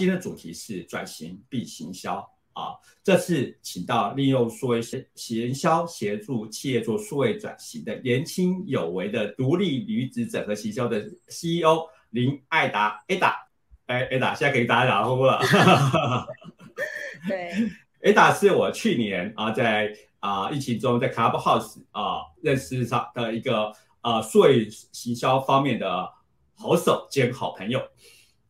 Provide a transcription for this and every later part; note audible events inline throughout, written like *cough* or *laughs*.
今天的主题是转型必行销啊。这次请到利用数位行销协助企业做数位转型的年轻有为的独立女子整合行销的 CEO 林爱达 Ada，哎 Ada，现在可以打招呼了。对，*laughs* Ada 是我去年啊在啊疫情中在 Clubhouse 啊认识上的一个啊数位行销方面的好手兼好朋友。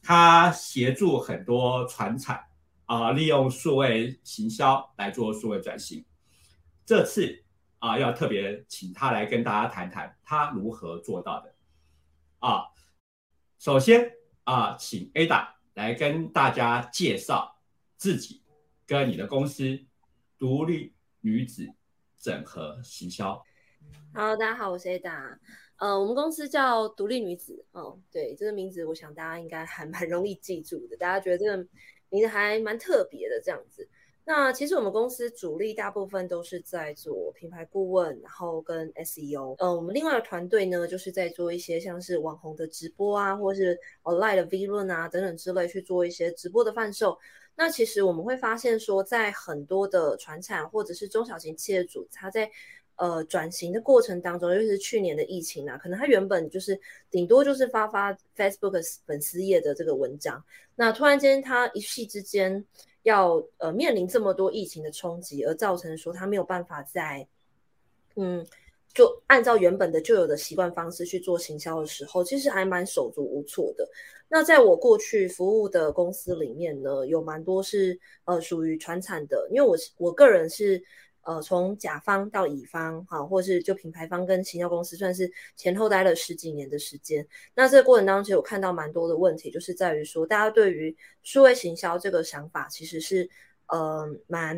他协助很多船厂啊，利用数位行销来做数位转型。这次啊，要特别请他来跟大家谈谈他如何做到的。啊，首先啊，请 Ada 来跟大家介绍自己跟你的公司独立女子整合行销。Hello，大家好，我是 Ada。呃，我们公司叫独立女子，哦，对，这个名字我想大家应该还 *laughs* 蛮容易记住的。大家觉得这个名字还蛮特别的这样子。那其实我们公司主力大部分都是在做品牌顾问，然后跟 SEO。呃，我们另外的团队呢，就是在做一些像是网红的直播啊，或是 online 的 V 论啊等等之类去做一些直播的贩售。那其实我们会发现说，在很多的传产或者是中小型企业主，他在呃，转型的过程当中，尤其是去年的疫情啊，可能他原本就是顶多就是发发 Facebook 粉丝页的这个文章，那突然间他一夕之间要呃面临这么多疫情的冲击，而造成说他没有办法在嗯，就按照原本的旧有的习惯方式去做行销的时候，其实还蛮手足无措的。那在我过去服务的公司里面呢，有蛮多是呃属于传产的，因为我我个人是。呃，从甲方到乙方，哈，或是就品牌方跟行销公司，算是前后待了十几年的时间。那这个过程当中，其实我看到蛮多的问题，就是在于说，大家对于数位行销这个想法，其实是呃蛮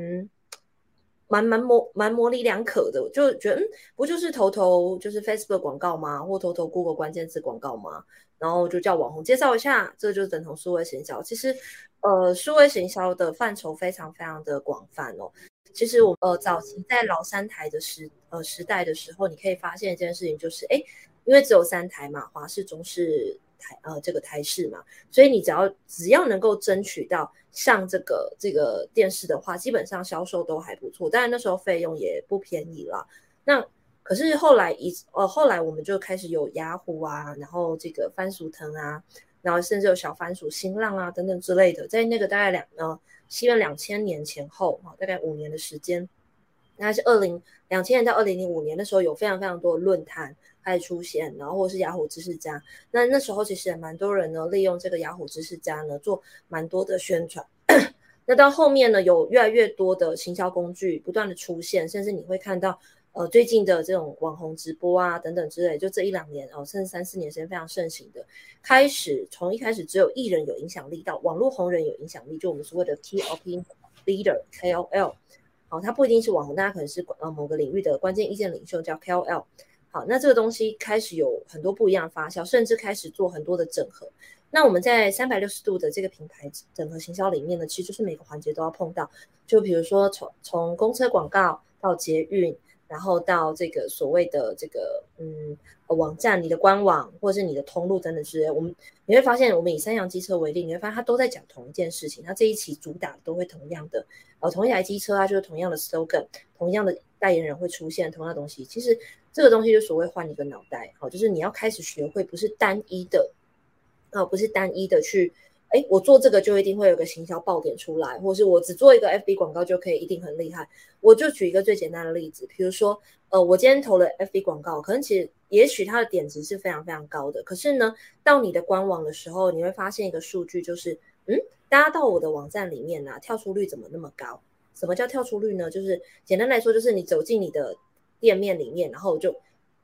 蛮蛮模蛮模棱两可的，就觉得嗯，不就是投投就是 Facebook 广告吗？或投投 Google 关键字广告吗？然后就叫网红介绍一下，这就等同数位行销。其实，呃，数位行销的范畴非常非常的广泛哦。其实我呃早期在老三台的时呃时代的时候，你可以发现一件事情，就是哎，因为只有三台嘛，华视、中视、台呃这个台式嘛，所以你只要只要能够争取到上这个这个电视的话，基本上销售都还不错。当然那时候费用也不便宜了。那可是后来一呃后来我们就开始有雅虎啊，然后这个番薯藤啊，然后甚至有小番薯、新浪啊等等之类的，在那个大概两呃。西元两千年前后，啊，大概五年的时间，那是二零两千年到二零零五年的时候，有非常非常多的论坛开始出现，然后或是雅虎知识家，那那时候其实也蛮多人呢，利用这个雅虎知识家呢，做蛮多的宣传。*coughs* 那到后面呢，有越来越多的行销工具不断的出现，甚至你会看到。呃，最近的这种网红直播啊，等等之类，就这一两年哦，甚至三四年时间非常盛行的。开始从一开始只有艺人有影响力，到网络红人有影响力，就我们所谓的 Key Opinion Leader KOL。好，他不一定是网红，大家可能是呃某个领域的关键意见领袖，叫 KOL。好，那这个东西开始有很多不一样的发酵，甚至开始做很多的整合。那我们在三百六十度的这个品牌整合行销里面呢，其实就是每个环节都要碰到。就比如说从从公车广告到捷运。然后到这个所谓的这个嗯网站，你的官网或者是你的通路等等之类，我们你会发现，我们以三洋机车为例，你会发现它都在讲同一件事情，它这一期主打都会同样的，呃，同一台机车啊，就是同样的 slogan，同样的代言人会出现同样的东西。其实这个东西就所谓换一个脑袋，好，就是你要开始学会不是单一的，哦，不是单一的去。哎，我做这个就一定会有个行销爆点出来，或是我只做一个 FB 广告就可以一定很厉害。我就举一个最简单的例子，比如说，呃，我今天投了 FB 广告，可能其实也许它的点值是非常非常高的，可是呢，到你的官网的时候，你会发现一个数据，就是嗯，大家到我的网站里面呢，跳出率怎么那么高？什么叫跳出率呢？就是简单来说，就是你走进你的店面里面，然后就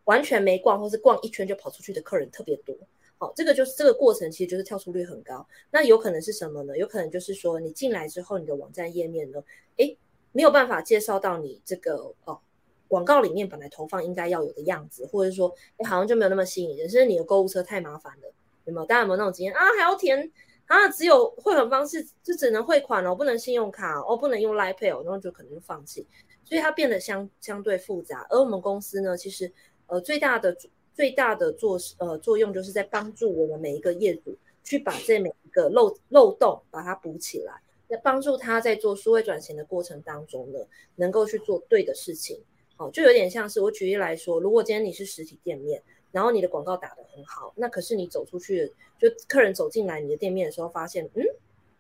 完全没逛，或是逛一圈就跑出去的客人特别多。好，这个就是这个过程，其实就是跳出率很高。那有可能是什么呢？有可能就是说，你进来之后，你的网站页面呢，诶，没有办法介绍到你这个哦，广告里面本来投放应该要有的样子，或者说，诶，好像就没有那么吸引人，甚至你的购物车太麻烦了，有没有？大家有没有那种经验啊？还要填啊？只有汇款方式就只能汇款哦，不能信用卡哦，不能用 l i p a y 哦，然后就可能就放弃，所以它变得相相对复杂。而我们公司呢，其实呃最大的。最大的作呃作用就是在帮助我们每一个业主去把这每一个漏漏洞，把它补起来，那帮助他在做数位转型的过程当中呢，能够去做对的事情。哦，就有点像是我举例来说，如果今天你是实体店面，然后你的广告打得很好，那可是你走出去，就客人走进来你的店面的时候，发现，嗯，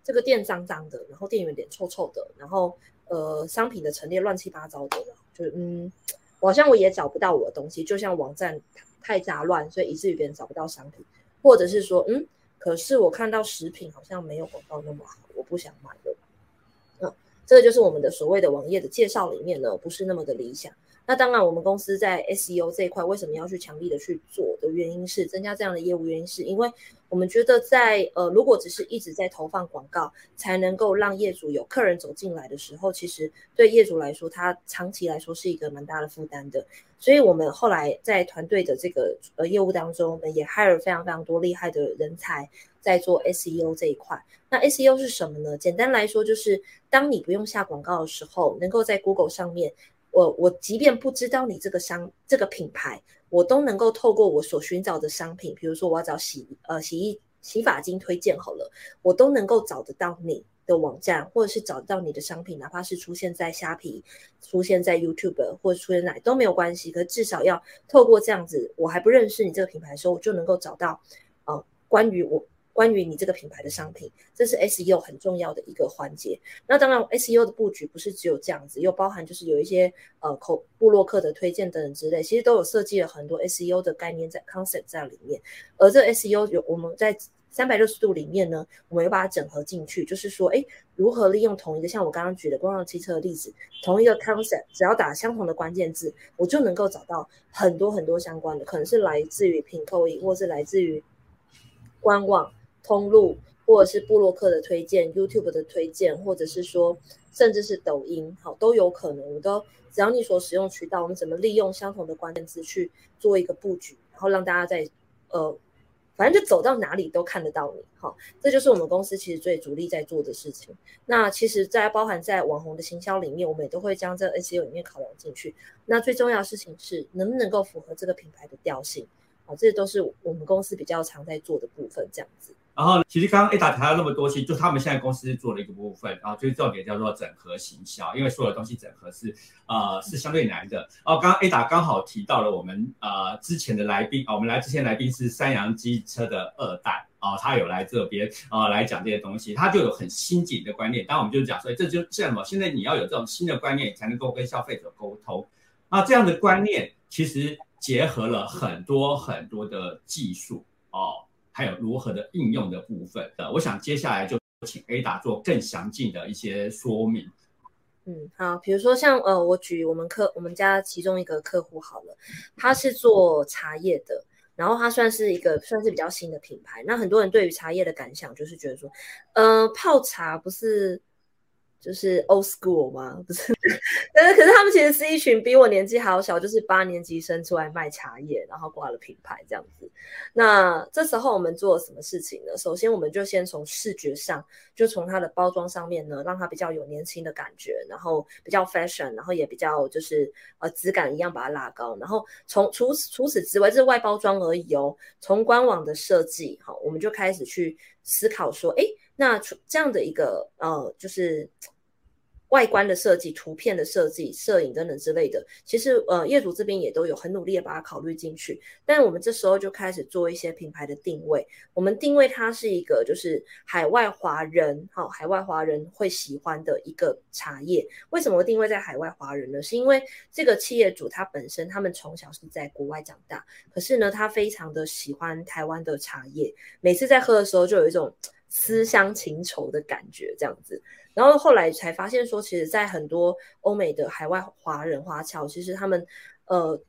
这个店脏脏的，然后店员脸臭臭的，然后呃，商品的陈列乱七八糟的，就嗯，好像我也找不到我的东西，就像网站太杂乱，所以以至于别人找不到商品，或者是说，嗯，可是我看到食品好像没有广告那么好，我不想买了。嗯，这个就是我们的所谓的网页的介绍里面呢，不是那么的理想。那当然，我们公司在 SEO 这一块为什么要去强力的去做的原因是增加这样的业务原因，是因为我们觉得在呃，如果只是一直在投放广告，才能够让业主有客人走进来的时候，其实对业主来说，他长期来说是一个蛮大的负担的。所以我们后来在团队的这个呃业务当中，我们也 hire 非常非常多厉害的人才在做 SEO 这一块。那 SEO 是什么呢？简单来说，就是当你不用下广告的时候，能够在 Google 上面。我我即便不知道你这个商这个品牌，我都能够透过我所寻找的商品，比如说我要找洗呃洗衣洗发精推荐好了，我都能够找得到你的网站，或者是找得到你的商品，哪怕是出现在虾皮、出现在 YouTube 或者出现哪都没有关系，可至少要透过这样子，我还不认识你这个品牌的时候，我就能够找到呃关于我。关于你这个品牌的商品，这是 SEO 很重要的一个环节。那当然，SEO 的布局不是只有这样子，又包含就是有一些呃口布洛克的推荐等等之类，其实都有设计了很多 SEO 的概念在 concept 在里面。而这 SEO 有我们在三百六十度里面呢，我们又把它整合进去，就是说，哎，如何利用同一个像我刚刚举的公共汽车的例子，同一个 concept，只要打相同的关键字，我就能够找到很多很多相关的，可能是来自于品扣一，或是来自于官网。通路，或者是布洛克的推荐、YouTube 的推荐，或者是说，甚至是抖音，好都有可能。我都只要你所使用渠道，我们怎么利用相同的关键词去做一个布局，然后让大家在呃，反正就走到哪里都看得到你。好，这就是我们公司其实最主力在做的事情。那其实，在包含在网红的行销里面，我们也都会将这 SEO 里面考量进去。那最重要的事情是，能不能够符合这个品牌的调性？好，这都是我们公司比较常在做的部分，这样子。然后，其实刚刚 Ada 谈了那么多，其实就他们现在公司做了一个部分，然后就是重点叫做整合行销，因为所有东西整合是呃是相对难的。然后刚刚 Ada 刚好提到了我们呃之前的来宾啊，我们来之前来宾是三洋机车的二代啊，他有来这边啊来讲这些东西，他就有很新颖的观念。当然我们就讲说，这就这样嘛，现在你要有这种新的观念，才能够跟消费者沟通。那这样的观念其实结合了很多很多的技术哦。还有如何的应用的部分，呃，我想接下来就请 Ada 做更详尽的一些说明。嗯，好，比如说像呃，我举我们客我们家其中一个客户好了，他是做茶叶的，然后他算是一个算是比较新的品牌。那很多人对于茶叶的感想就是觉得说，呃，泡茶不是。就是 old school 吗？*laughs* 不是，可是可是他们其实是一群比我年纪还要小，就是八年级生出来卖茶叶，然后挂了品牌这样子。那这时候我们做什么事情呢？首先，我们就先从视觉上，就从它的包装上面呢，让它比较有年轻的感觉，然后比较 fashion，然后也比较就是呃质感一样把它拉高。然后从除此除此之外，这是外包装而已哦。从官网的设计，好，我们就开始去思考说，哎。那这样的一个呃，就是外观的设计、图片的设计、摄影等等之类的，其实呃，业主这边也都有很努力的把它考虑进去。但我们这时候就开始做一些品牌的定位，我们定位它是一个就是海外华人，好，海外华人会喜欢的一个茶叶。为什么定位在海外华人呢？是因为这个企业主他本身他们从小是在国外长大，可是呢，他非常的喜欢台湾的茶叶，每次在喝的时候就有一种。思乡情愁的感觉，这样子，然后后来才发现说，其实，在很多欧美的海外华人华侨，其实他们，呃，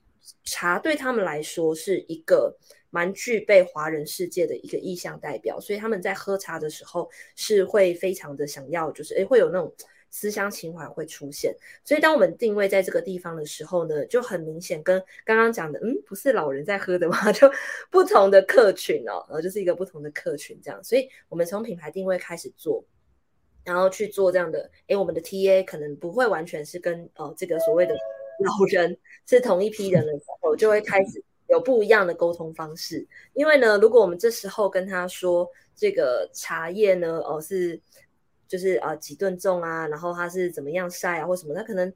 茶对他们来说是一个蛮具备华人世界的一个意向代表，所以他们在喝茶的时候是会非常的想要，就是诶，会有那种。思乡情怀会出现，所以当我们定位在这个地方的时候呢，就很明显跟刚刚讲的，嗯，不是老人在喝的吗？*laughs* 就不同的客群哦，然后就是一个不同的客群这样。所以我们从品牌定位开始做，然后去做这样的，诶，我们的 TA 可能不会完全是跟呃这个所谓的老人是同一批人的时候，就会开始有不一样的沟通方式。因为呢，如果我们这时候跟他说这个茶叶呢，哦是就是啊几吨重啊，然后它是怎么样晒啊或什么，他可能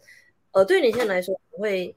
呃对年轻人来说会。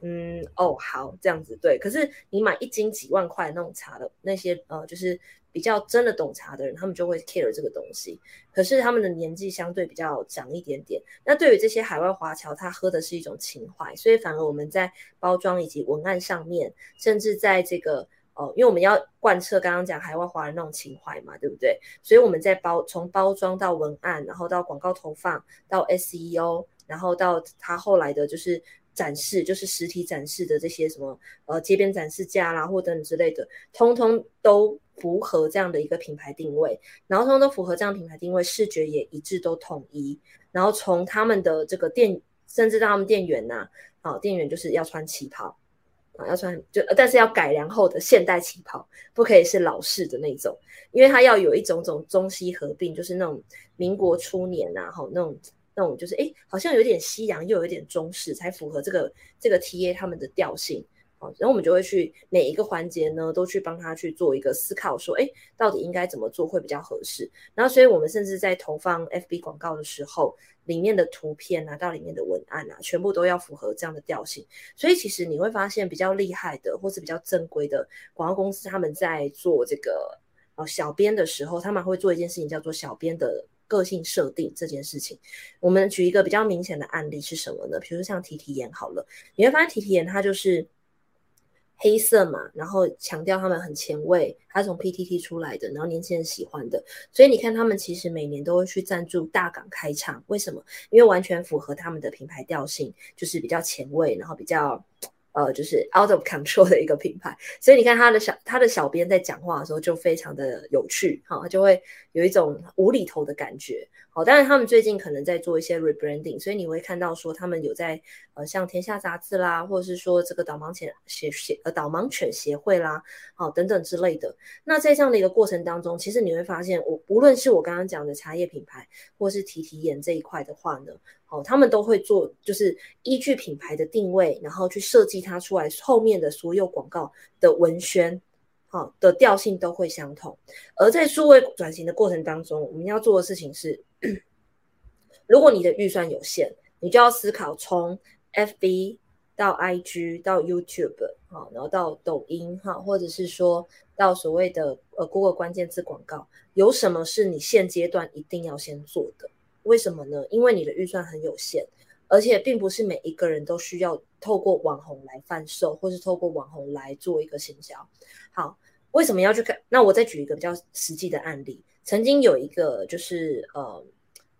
嗯哦好这样子对，可是你买一斤几万块那种茶的那些呃，就是比较真的懂茶的人，他们就会 care 这个东西。可是他们的年纪相对比较长一点点，那对于这些海外华侨，他喝的是一种情怀，所以反而我们在包装以及文案上面，甚至在这个哦，因为我们要贯彻刚刚讲海外华人那种情怀嘛，对不对？所以我们在包从包装到文案，然后到广告投放，到 SEO，然后到他后来的就是。展示就是实体展示的这些什么呃街边展示架啦或等等之类的，通通都符合这样的一个品牌定位，然后通通都符合这样品牌定位，视觉也一致都统一，然后从他们的这个店，甚至到他们店员呐，啊店员就是要穿旗袍啊，要穿就但是要改良后的现代旗袍，不可以是老式的那种，因为它要有一种种中西合并，就是那种民国初年呐，哈那种。那种就是哎，好像有点西洋，又有点中式，才符合这个这个 T A 他们的调性啊。然后我们就会去每一个环节呢，都去帮他去做一个思考，说哎，到底应该怎么做会比较合适。然后，所以我们甚至在投放 F B 广告的时候，里面的图片啊，到里面的文案啊，全部都要符合这样的调性。所以其实你会发现，比较厉害的或是比较正规的广告公司，他们在做这个呃小编的时候，他们会做一件事情，叫做小编的。个性设定这件事情，我们举一个比较明显的案例是什么呢？比如说像提提眼好了，你会发现提提眼它就是黑色嘛，然后强调他们很前卫，他从 PTT 出来的，然后年轻人喜欢的，所以你看他们其实每年都会去赞助大港开唱，为什么？因为完全符合他们的品牌调性，就是比较前卫，然后比较。呃，就是 out of control 的一个品牌，所以你看他的小他的小编在讲话的时候就非常的有趣，哈，就会有一种无厘头的感觉。好，当然他们最近可能在做一些 rebranding，所以你会看到说他们有在呃像天下杂志啦，或者是说这个导盲犬协协呃导盲犬协会啦，好等等之类的。那在这样的一个过程当中，其实你会发现，我无论是我刚刚讲的茶叶品牌，或是提提眼这一块的话呢。哦，他们都会做，就是依据品牌的定位，然后去设计它出来后面的所有广告的文宣，好，的调性都会相同。而在数位转型的过程当中，我们要做的事情是，如果你的预算有限，你就要思考从 FB 到 IG 到 YouTube，好，然后到抖音，哈，或者是说到所谓的呃 Google 关键字广告，有什么是你现阶段一定要先做的？为什么呢？因为你的预算很有限，而且并不是每一个人都需要透过网红来贩售，或是透过网红来做一个行销。好，为什么要去看？那我再举一个比较实际的案例。曾经有一个就是呃，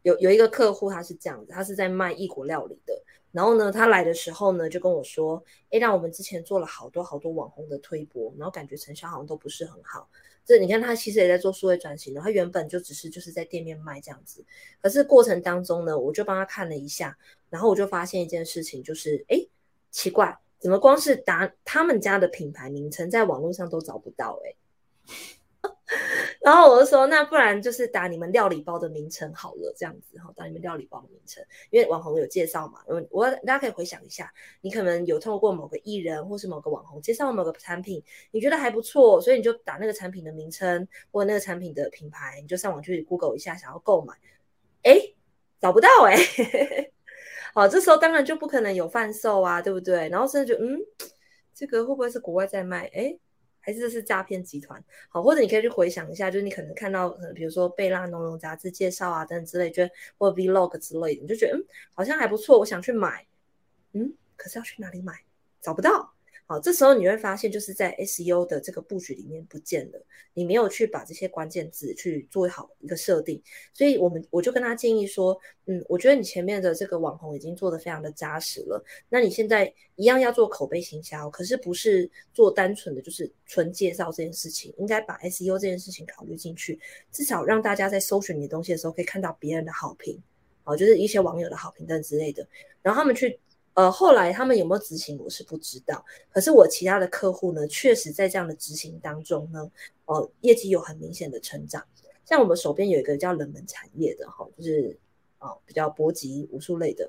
有有一个客户，他是这样子，他是在卖异国料理的。然后呢，他来的时候呢，就跟我说：“诶，让我们之前做了好多好多网红的推播，然后感觉成效好像都不是很好。”这你看，他其实也在做数位转型的。他原本就只是就是在店面卖这样子，可是过程当中呢，我就帮他看了一下，然后我就发现一件事情，就是哎，奇怪，怎么光是打他们家的品牌名称在网络上都找不到？哎。*laughs* 然后我就说，那不然就是打你们料理包的名称好了，这样子哈，打你们料理包的名称，因为网红有介绍嘛。嗯，我大家可以回想一下，你可能有透过某个艺人或是某个网红介绍某个产品，你觉得还不错，所以你就打那个产品的名称或那个产品的品牌，你就上网去 Google 一下，想要购买，哎，找不到哎。*laughs* 好，这时候当然就不可能有贩售啊，对不对？然后甚至就嗯，这个会不会是国外在卖？哎。还是这是诈骗集团，好，或者你可以去回想一下，就是你可能看到，呃比如说贝拉农农杂志介绍啊等等之类，觉得或者 Vlog 之类的，你就觉得嗯，好像还不错，我想去买，嗯，可是要去哪里买？找不到。好，这时候你会发现，就是在 SEO 的这个布局里面不见了，你没有去把这些关键字去做好一个设定，所以我们我就跟他建议说，嗯，我觉得你前面的这个网红已经做的非常的扎实了，那你现在一样要做口碑行销，可是不是做单纯的就是纯介绍这件事情，应该把 SEO 这件事情考虑进去，至少让大家在搜寻你的东西的时候可以看到别人的好评，好，就是一些网友的好评等之类的，然后他们去。呃，后来他们有没有执行，我是不知道。可是我其他的客户呢，确实在这样的执行当中呢，呃，业绩有很明显的成长。像我们手边有一个叫冷门产业的哈，就是哦比较搏击武术类的，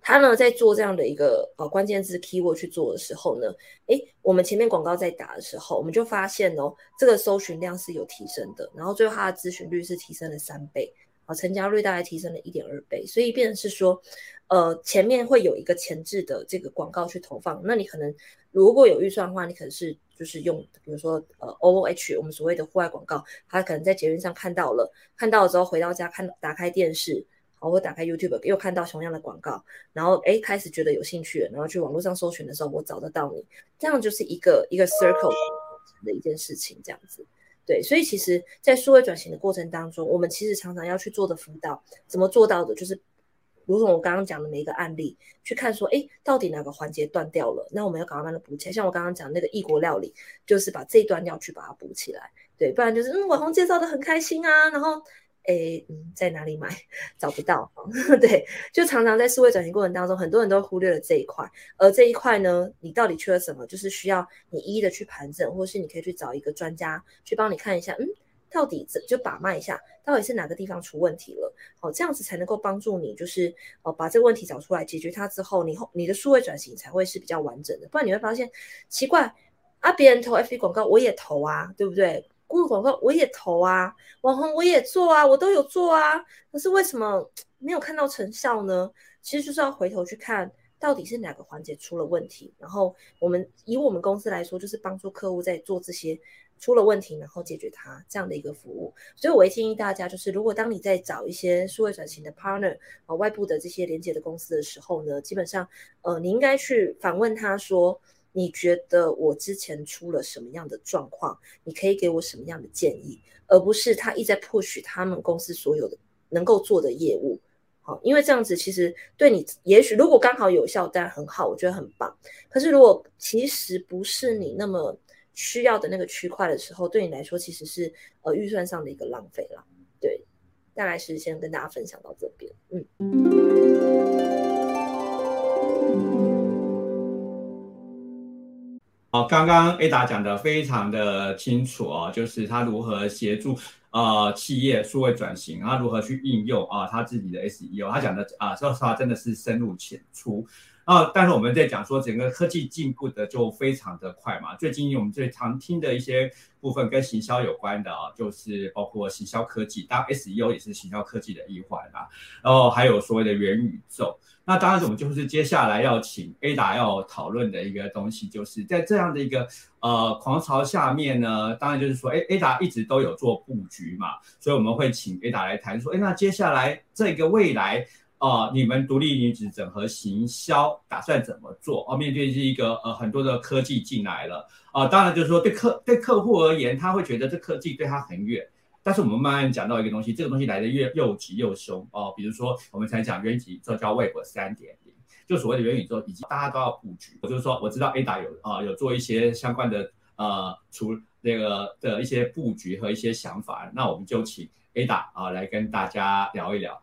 他呢在做这样的一个呃关键字 keyword 去做的时候呢，诶，我们前面广告在打的时候，我们就发现哦，这个搜寻量是有提升的，然后最后他的咨询率是提升了三倍，啊，成交率大概提升了一点二倍，所以变成是说，呃，前面会有一个前置的这个广告去投放，那你可能如果有预算的话，你可能是就是用比如说呃 O O H 我们所谓的户外广告，他可能在捷运上看到了，看到了之后回到家看打开电视。我打开 YouTube 又看到同样的广告，然后哎开始觉得有兴趣了，然后去网络上搜寻的时候，我找得到你，这样就是一个一个 circle 的一件事情，这样子。对，所以其实，在数位转型的过程当中，我们其实常常要去做的辅导，怎么做到的？就是如同我刚刚讲的每一个案例，去看说，哎，到底哪个环节断掉了？那我们要赶快把它补起来。像我刚刚讲那个异国料理，就是把这一段要去把它补起来。对，不然就是嗯，网红介绍的很开心啊，然后。诶，嗯，在哪里买找不到？*laughs* 对，就常常在数位转型过程当中，很多人都忽略了这一块。而这一块呢，你到底缺了什么？就是需要你一一的去盘整，或是你可以去找一个专家去帮你看一下，嗯，到底怎就把脉一下，到底是哪个地方出问题了？哦，这样子才能够帮助你，就是哦把这个问题找出来，解决它之后，你后你的数位转型才会是比较完整的。不然你会发现奇怪啊，别人投 FB 广告我也投啊，对不对户外广告我也投啊，网红我也做啊，我都有做啊，可是为什么没有看到成效呢？其实就是要回头去看到底是哪个环节出了问题，然后我们以我们公司来说，就是帮助客户在做这些出了问题，然后解决它这样的一个服务。所以我会建议大家，就是如果当你在找一些数位转型的 partner 啊，外部的这些连接的公司的时候呢，基本上呃，你应该去反问他说。你觉得我之前出了什么样的状况？你可以给我什么样的建议，而不是他一再 push 他们公司所有的能够做的业务。好，因为这样子其实对你，也许如果刚好有效，当然很好，我觉得很棒。可是如果其实不是你那么需要的那个区块的时候，对你来说其实是呃预算上的一个浪费了。对，大概是先跟大家分享到这边。嗯。好，刚刚 Ada 讲的非常的清楚哦，就是他如何协助呃企业数位转型，他如何去应用啊他自己的 SEO，他讲的啊说实话真的是深入浅出啊。但是我们在讲说整个科技进步的就非常的快嘛，最近我们最常听的一些部分跟行销有关的啊，就是包括行销科技，当 SEO 也是行销科技的一环啊，然后还有所谓的元宇宙。那当然，我们就是接下来要请 Ada 要讨论的一个东西，就是在这样的一个呃狂潮下面呢，当然就是说，哎，Ada 一直都有做布局嘛，所以我们会请 Ada 来谈说，哎，那接下来这个未来啊，你们独立女子整合行销打算怎么做？哦，面对是一个呃很多的科技进来了啊，当然就是说对客对客户而言，他会觉得这科技对他很远。但是我们慢慢讲到一个东西，这个东西来的越又急又凶哦。比如说，我们才讲元宇宙叫 Web 三点零，就所谓的元宇宙，以及大家都要布局。就是说，我知道 Ada 有啊有做一些相关的呃，除那个的一些布局和一些想法，那我们就请 Ada 啊来跟大家聊一聊。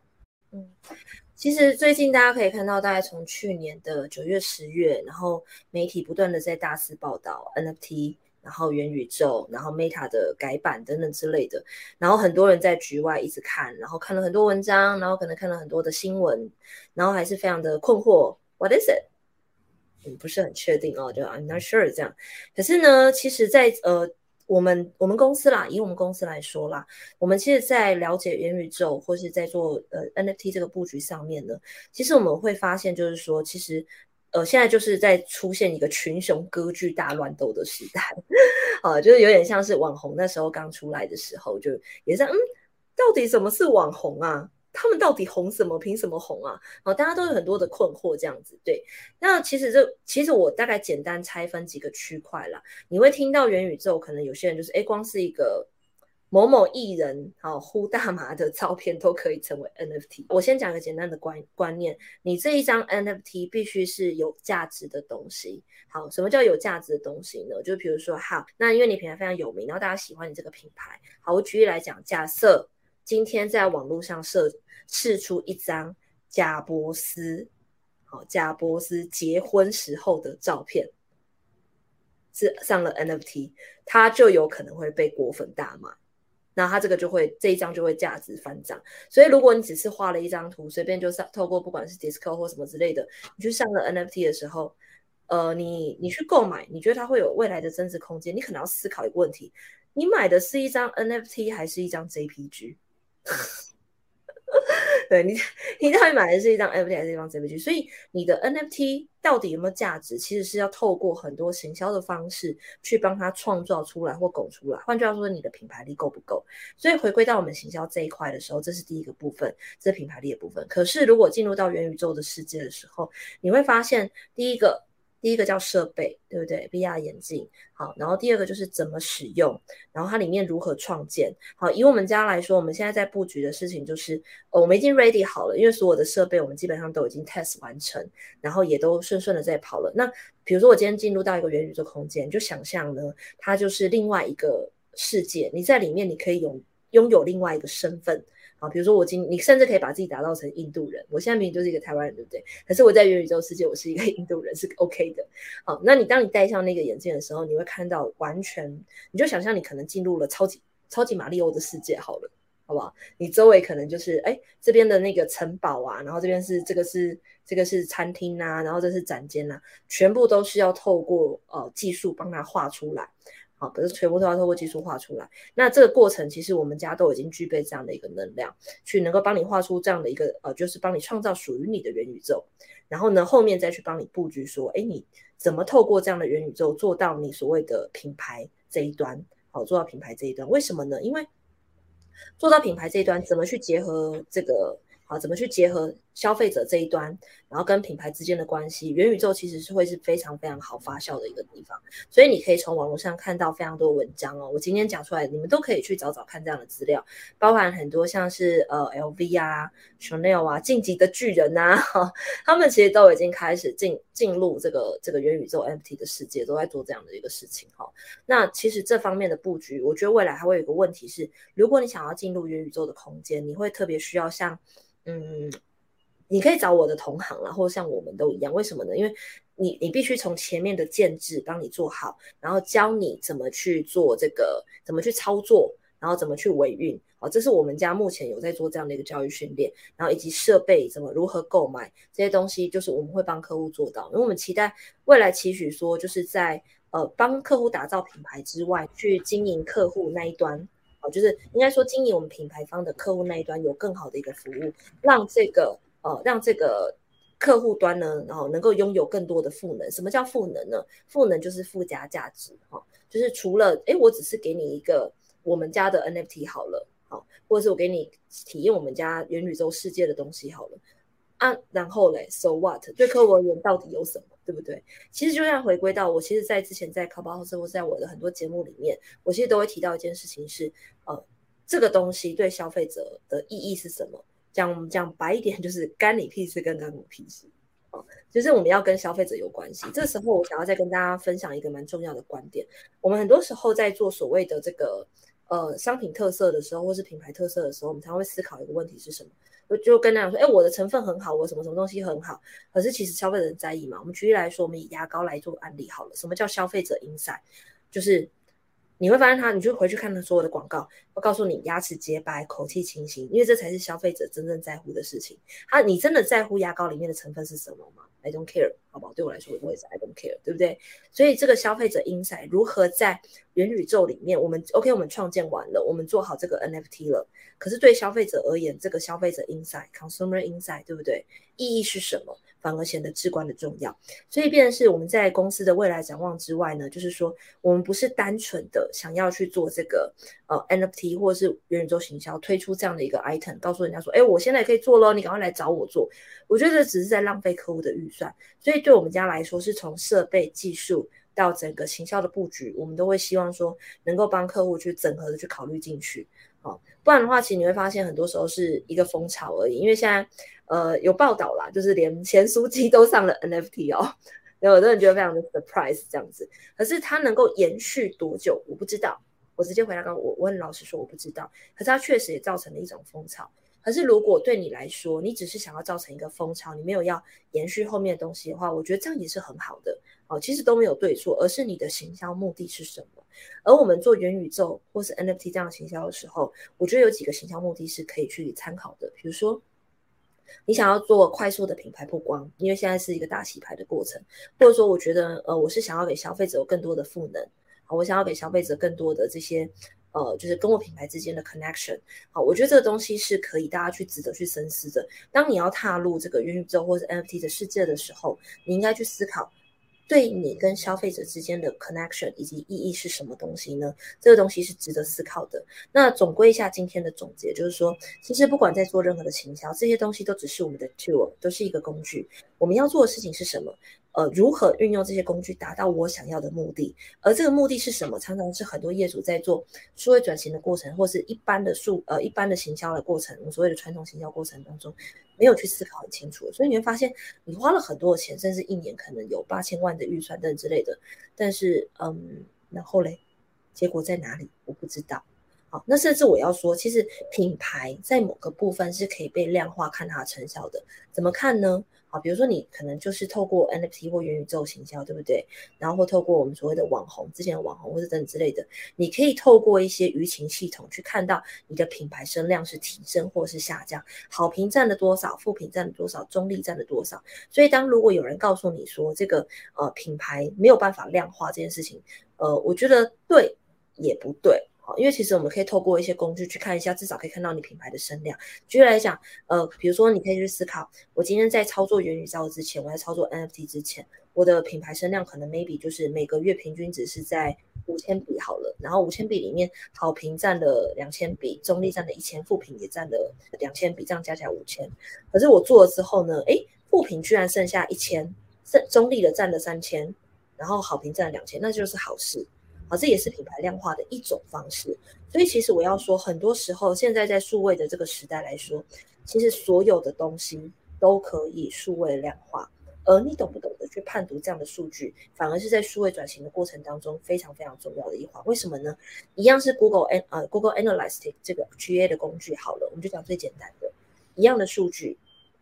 嗯，其实最近大家可以看到，大概从去年的九月、十月，然后媒体不断的在大肆报道 NFT。然后元宇宙，然后 Meta 的改版等等之类的，然后很多人在局外一直看，然后看了很多文章，然后可能看了很多的新闻，然后还是非常的困惑，What is it？嗯，不是很确定哦，就 I'm not sure 这样。可是呢，其实，在呃，我们我们公司啦，以我们公司来说啦，我们其实，在了解元宇宙或是在做呃 NFT 这个布局上面呢，其实我们会发现，就是说，其实。呃，现在就是在出现一个群雄割据、大乱斗的时代，*laughs* 啊，就是有点像是网红那时候刚出来的时候，就也是嗯，到底什么是网红啊？他们到底红什么？凭什么红啊？哦，大家都有很多的困惑，这样子。对，那其实这其实我大概简单拆分几个区块啦，你会听到元宇宙，可能有些人就是哎，光是一个。某某艺人好呼大麻的照片都可以成为 NFT。我先讲个简单的观观念，你这一张 NFT 必须是有价值的东西。好，什么叫有价值的东西呢？就比如说，好，那因为你品牌非常有名，然后大家喜欢你这个品牌。好，我举例来讲，假设今天在网络上设试出一张贾伯斯，好，贾伯斯结婚时候的照片，是上了 NFT，他就有可能会被果粉大骂。那它这个就会这一张就会价值翻涨。所以如果你只是画了一张图，随便就上透过不管是 Discord 或什么之类的，你去上了 NFT 的时候，呃，你你去购买，你觉得它会有未来的增值空间？你可能要思考一个问题：你买的是一张 NFT 还是一张 JPG？*laughs* 对你，你到底买的是一张 NFT 还是一张 JPG？所以你的 NFT 到底有没有价值，其实是要透过很多行销的方式去帮它创造出来或拱出来。换句话说，你的品牌力够不够？所以回归到我们行销这一块的时候，这是第一个部分，这品牌力的部分。可是如果进入到元宇宙的世界的时候，你会发现第一个。第一个叫设备，对不对？VR 眼镜，好，然后第二个就是怎么使用，然后它里面如何创建，好，以我们家来说，我们现在在布局的事情就是，哦我们已经 ready 好了，因为所有的设备我们基本上都已经 test 完成，然后也都顺顺的在跑了。那比如说我今天进入到一个元宇宙空间，就想象呢，它就是另外一个世界，你在里面你可以拥拥有另外一个身份。啊，比如说我今你甚至可以把自己打造成印度人，我现在明明就是一个台湾人，对不对？可是我在元宇宙世界，我是一个 *laughs* 印度人，是 OK 的。好，那你当你戴上那个眼镜的时候，你会看到完全，你就想象你可能进入了超级超级马里奥的世界，好了，好不好？你周围可能就是哎这边的那个城堡啊，然后这边是这个是这个是餐厅啊，然后这是展间啊，全部都是要透过呃技术帮它画出来。好，可是全部都要透过技术画出来。那这个过程，其实我们家都已经具备这样的一个能量，去能够帮你画出这样的一个呃，就是帮你创造属于你的元宇宙。然后呢，后面再去帮你布局，说，哎，你怎么透过这样的元宇宙做到你所谓的品牌这一端？好，做到品牌这一端，为什么呢？因为做到品牌这一端，怎么去结合这个？好，怎么去结合？消费者这一端，然后跟品牌之间的关系，元宇宙其实是会是非常非常好发酵的一个地方。所以你可以从网络上看到非常多文章哦。我今天讲出来，你们都可以去找找看这样的资料，包含很多像是呃 LV 啊、Chanel 啊、晋级的巨人呐，*laughs* 他们其实都已经开始进进入这个这个元宇宙 NFT 的世界，都在做这样的一个事情哈。那其实这方面的布局，我觉得未来还会有一个问题是，如果你想要进入元宇宙的空间，你会特别需要像嗯。你可以找我的同行啦，或者像我们都一样，为什么呢？因为你你必须从前面的建制帮你做好，然后教你怎么去做这个，怎么去操作，然后怎么去维运。好，这是我们家目前有在做这样的一个教育训练，然后以及设备怎么如何购买这些东西，就是我们会帮客户做到。因为我们期待未来期许说，就是在呃帮客户打造品牌之外，去经营客户那一端，哦，就是应该说经营我们品牌方的客户那一端有更好的一个服务，让这个。呃，让这个客户端呢，然后能够拥有更多的赋能。什么叫赋能呢？赋能就是附加价值，哈，就是除了哎，我只是给你一个我们家的 NFT 好了，好，或者是我给你体验我们家元宇宙世界的东西好了，啊，然后嘞，so what？对客户而言到底有什么，对不对？其实就像回归到我，其实在之前在 c o b o House 或是在我的很多节目里面，我其实都会提到一件事情是，呃，这个东西对消费者的意义是什么？讲讲白一点，就是干你屁事，跟干我屁事哦。就是我们要跟消费者有关系。这时候，我想要再跟大家分享一个蛮重要的观点。我们很多时候在做所谓的这个呃商品特色的时候，或是品牌特色的时候，我们常会思考一个问题是什么？我就跟大家说，哎，我的成分很好，我什么什么东西很好。可是其实消费者在意嘛。我们举例来说，我们以牙膏来做案例好了。什么叫消费者 inside？就是。你会发现他，你就回去看他所有的广告，会告诉你牙齿洁白、口气清新，因为这才是消费者真正在乎的事情。他，你真的在乎牙膏里面的成分是什么吗？I don't care，好不好？对我来说，我也是 I don't care，对不对？所以这个消费者 insight 如何在元宇宙里面，我们 OK，我们创建完了，我们做好这个 NFT 了。可是对消费者而言，这个消费者 insight，consumer insight，对不对？意义是什么？反而显得至关的重要，所以，便是我们在公司的未来展望之外呢，就是说，我们不是单纯的想要去做这个呃 NFT 或者是元宇宙行销，推出这样的一个 item，告诉人家说，哎，我现在可以做咯，你赶快来找我做。我觉得这只是在浪费客户的预算，所以对我们家来说，是从设备技术到整个行销的布局，我们都会希望说，能够帮客户去整合的去考虑进去。好，不然的话，其实你会发现很多时候是一个风潮而已。因为现在，呃，有报道啦，就是连前书记都上了 NFT 哦，有很多人觉得非常的 surprise 这样子。可是它能够延续多久，我不知道。我直接回答刚我我很老实说，我不知道。可是它确实也造成了一种风潮。可是如果对你来说，你只是想要造成一个风潮，你没有要延续后面的东西的话，我觉得这样也是很好的哦。其实都没有对错，而是你的行销目的是什么。而我们做元宇宙或是 NFT 这样行销的时候，我觉得有几个行销目的是可以去参考的。比如说，你想要做快速的品牌曝光，因为现在是一个大洗牌的过程，或者说我觉得呃，我是想要给消费者有更多的赋能，我想要给消费者更多的这些。呃，就是跟我品牌之间的 connection，好，我觉得这个东西是可以大家去值得去深思的。当你要踏入这个元宇宙或者 NFT 的世界的时候，你应该去思考。对你跟消费者之间的 connection 以及意义是什么东西呢？这个东西是值得思考的。那总归一下今天的总结，就是说，其实不管在做任何的行销，这些东西都只是我们的 tool，都是一个工具。我们要做的事情是什么？呃，如何运用这些工具达到我想要的目的？而这个目的是什么？常常是很多业主在做数位转型的过程，或是一般的数呃一般的行销的过程，我所谓的传统行销过程当中。没有去思考很清楚，所以你会发现你花了很多的钱，甚至一年可能有八千万的预算等之类的，但是嗯，然后嘞，结果在哪里？我不知道。好，那甚至我要说，其实品牌在某个部分是可以被量化看它的成效的，怎么看呢？好，比如说你可能就是透过 NFT 或元宇宙行销，对不对？然后或透过我们所谓的网红，之前的网红或者等之类的，你可以透过一些舆情系统去看到你的品牌声量是提升或是下降，好评占了多少，负评占了多少，中立占了多少。所以当如果有人告诉你说这个呃品牌没有办法量化这件事情，呃，我觉得对也不对。因为其实我们可以透过一些工具去看一下，至少可以看到你品牌的声量。举例来讲，呃，比如说你可以去思考，我今天在操作元宇宙之前，我在操作 NFT 之前，我的品牌声量可能 maybe 就是每个月平均值是在五千笔好了，然后五千笔里面好评占了两千笔，中立占了一千，负评也占了两千笔，这样加起来五千。可是我做了之后呢，诶，负评居然剩下一千，中中立的占了三千，然后好评占了两千，那就是好事。啊，这也是品牌量化的一种方式。所以其实我要说，很多时候现在在数位的这个时代来说，其实所有的东西都可以数位量化。而你懂不懂得去判读这样的数据，反而是在数位转型的过程当中非常非常重要的一环。为什么呢？一样是 Google An 呃 Google Analytics 这个 GA 的工具。好了，我们就讲最简单的，一样的数据，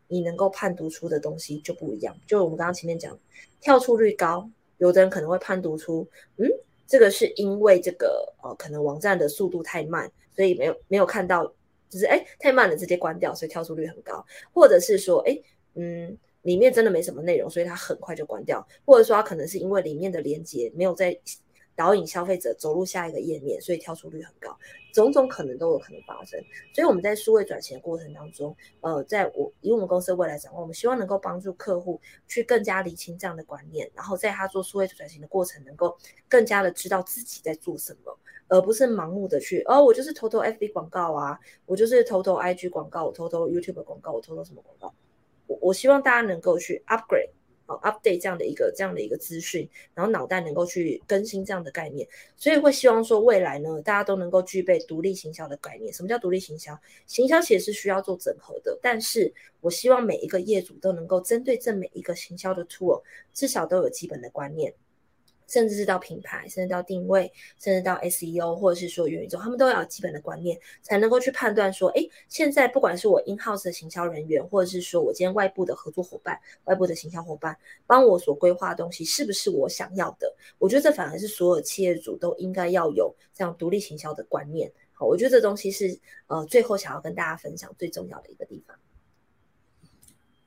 你能够判读出的东西就不一样。就我们刚刚前面讲，跳出率高，有的人可能会判读出，嗯。这个是因为这个呃，可能网站的速度太慢，所以没有没有看到，就是哎太慢了，直接关掉，所以跳出率很高，或者是说哎嗯里面真的没什么内容，所以它很快就关掉，或者说它可能是因为里面的连接没有在。导引消费者走入下一个页面，所以跳出率很高，种种可能都有可能发生。所以我们在数位转型的过程当中，呃，在我以我们公司的未来展望，我们希望能够帮助客户去更加理清这样的观念，然后在他做数位转型的过程，能够更加的知道自己在做什么，而不是盲目的去哦，我就是投投 FB 广告啊，我就是投投 IG 广告，我投投 YouTube 广告，我投投什么广告？我我希望大家能够去 upgrade。哦，update 这样的一个这样的一个资讯，然后脑袋能够去更新这样的概念，所以会希望说未来呢，大家都能够具备独立行销的概念。什么叫独立行销？行销其实是需要做整合的，但是我希望每一个业主都能够针对这每一个行销的 tool，至少都有基本的观念。甚至是到品牌，甚至到定位，甚至到 SEO，或者是说元宇宙，他们都要有基本的观念，才能够去判断说，哎，现在不管是我 in house 的行销人员，或者是说我今天外部的合作伙伴、外部的行销伙伴，帮我所规划的东西，是不是我想要的？我觉得这反而是所有企业主都应该要有这样独立行销的观念。好，我觉得这东西是呃，最后想要跟大家分享最重要的一个地方。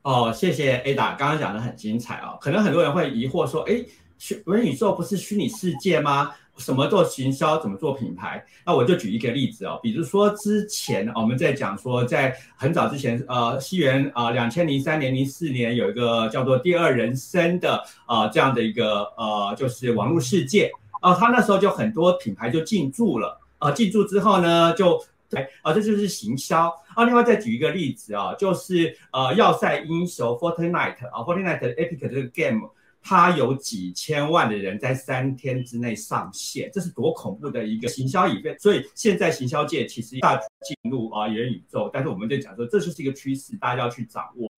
哦，谢谢 Ada，刚刚讲的很精彩哦。可能很多人会疑惑说，哎。虚元宇宙不是虚拟世界吗？什么做行销，怎么做品牌？那我就举一个例子哦，比如说之前我们在讲说，在很早之前，呃，西元啊，两千零三年、零四年有一个叫做“第二人生”的啊这样的一个呃，就是网络世界啊，他那时候就很多品牌就进驻了啊，进驻之后呢，就对啊，这就是行销啊。另外再举一个例子啊，就是呃，要塞英雄 Fortnite 啊，Fortnite Epic 这个 game。他有几千万的人在三天之内上线，这是多恐怖的一个行销影片。所以现在行销界其实大进入啊元宇宙，但是我们就讲说这就是一个趋势，大家要去掌握。